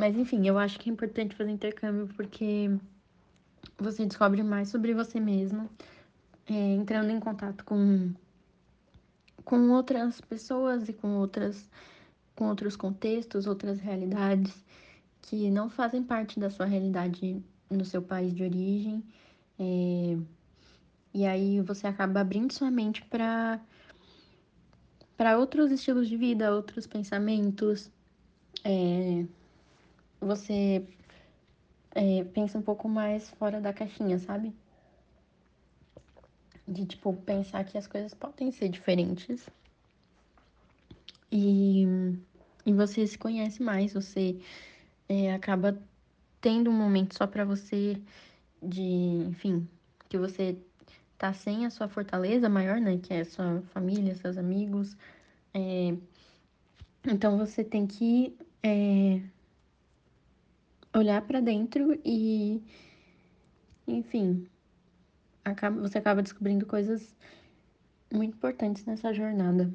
Mas enfim, eu acho que é importante fazer intercâmbio porque você descobre mais sobre você mesmo, é, entrando em contato com, com outras pessoas e com outras com outros contextos, outras realidades que não fazem parte da sua realidade no seu país de origem. É, e aí você acaba abrindo sua mente para para outros estilos de vida, outros pensamentos. É, você é, pensa um pouco mais fora da caixinha, sabe? De, tipo, pensar que as coisas podem ser diferentes. E, e você se conhece mais, você é, acaba tendo um momento só para você, de, enfim, que você tá sem a sua fortaleza maior, né? Que é a sua família, seus amigos. É, então você tem que é, olhar para dentro e, enfim, acaba, você acaba descobrindo coisas muito importantes nessa jornada.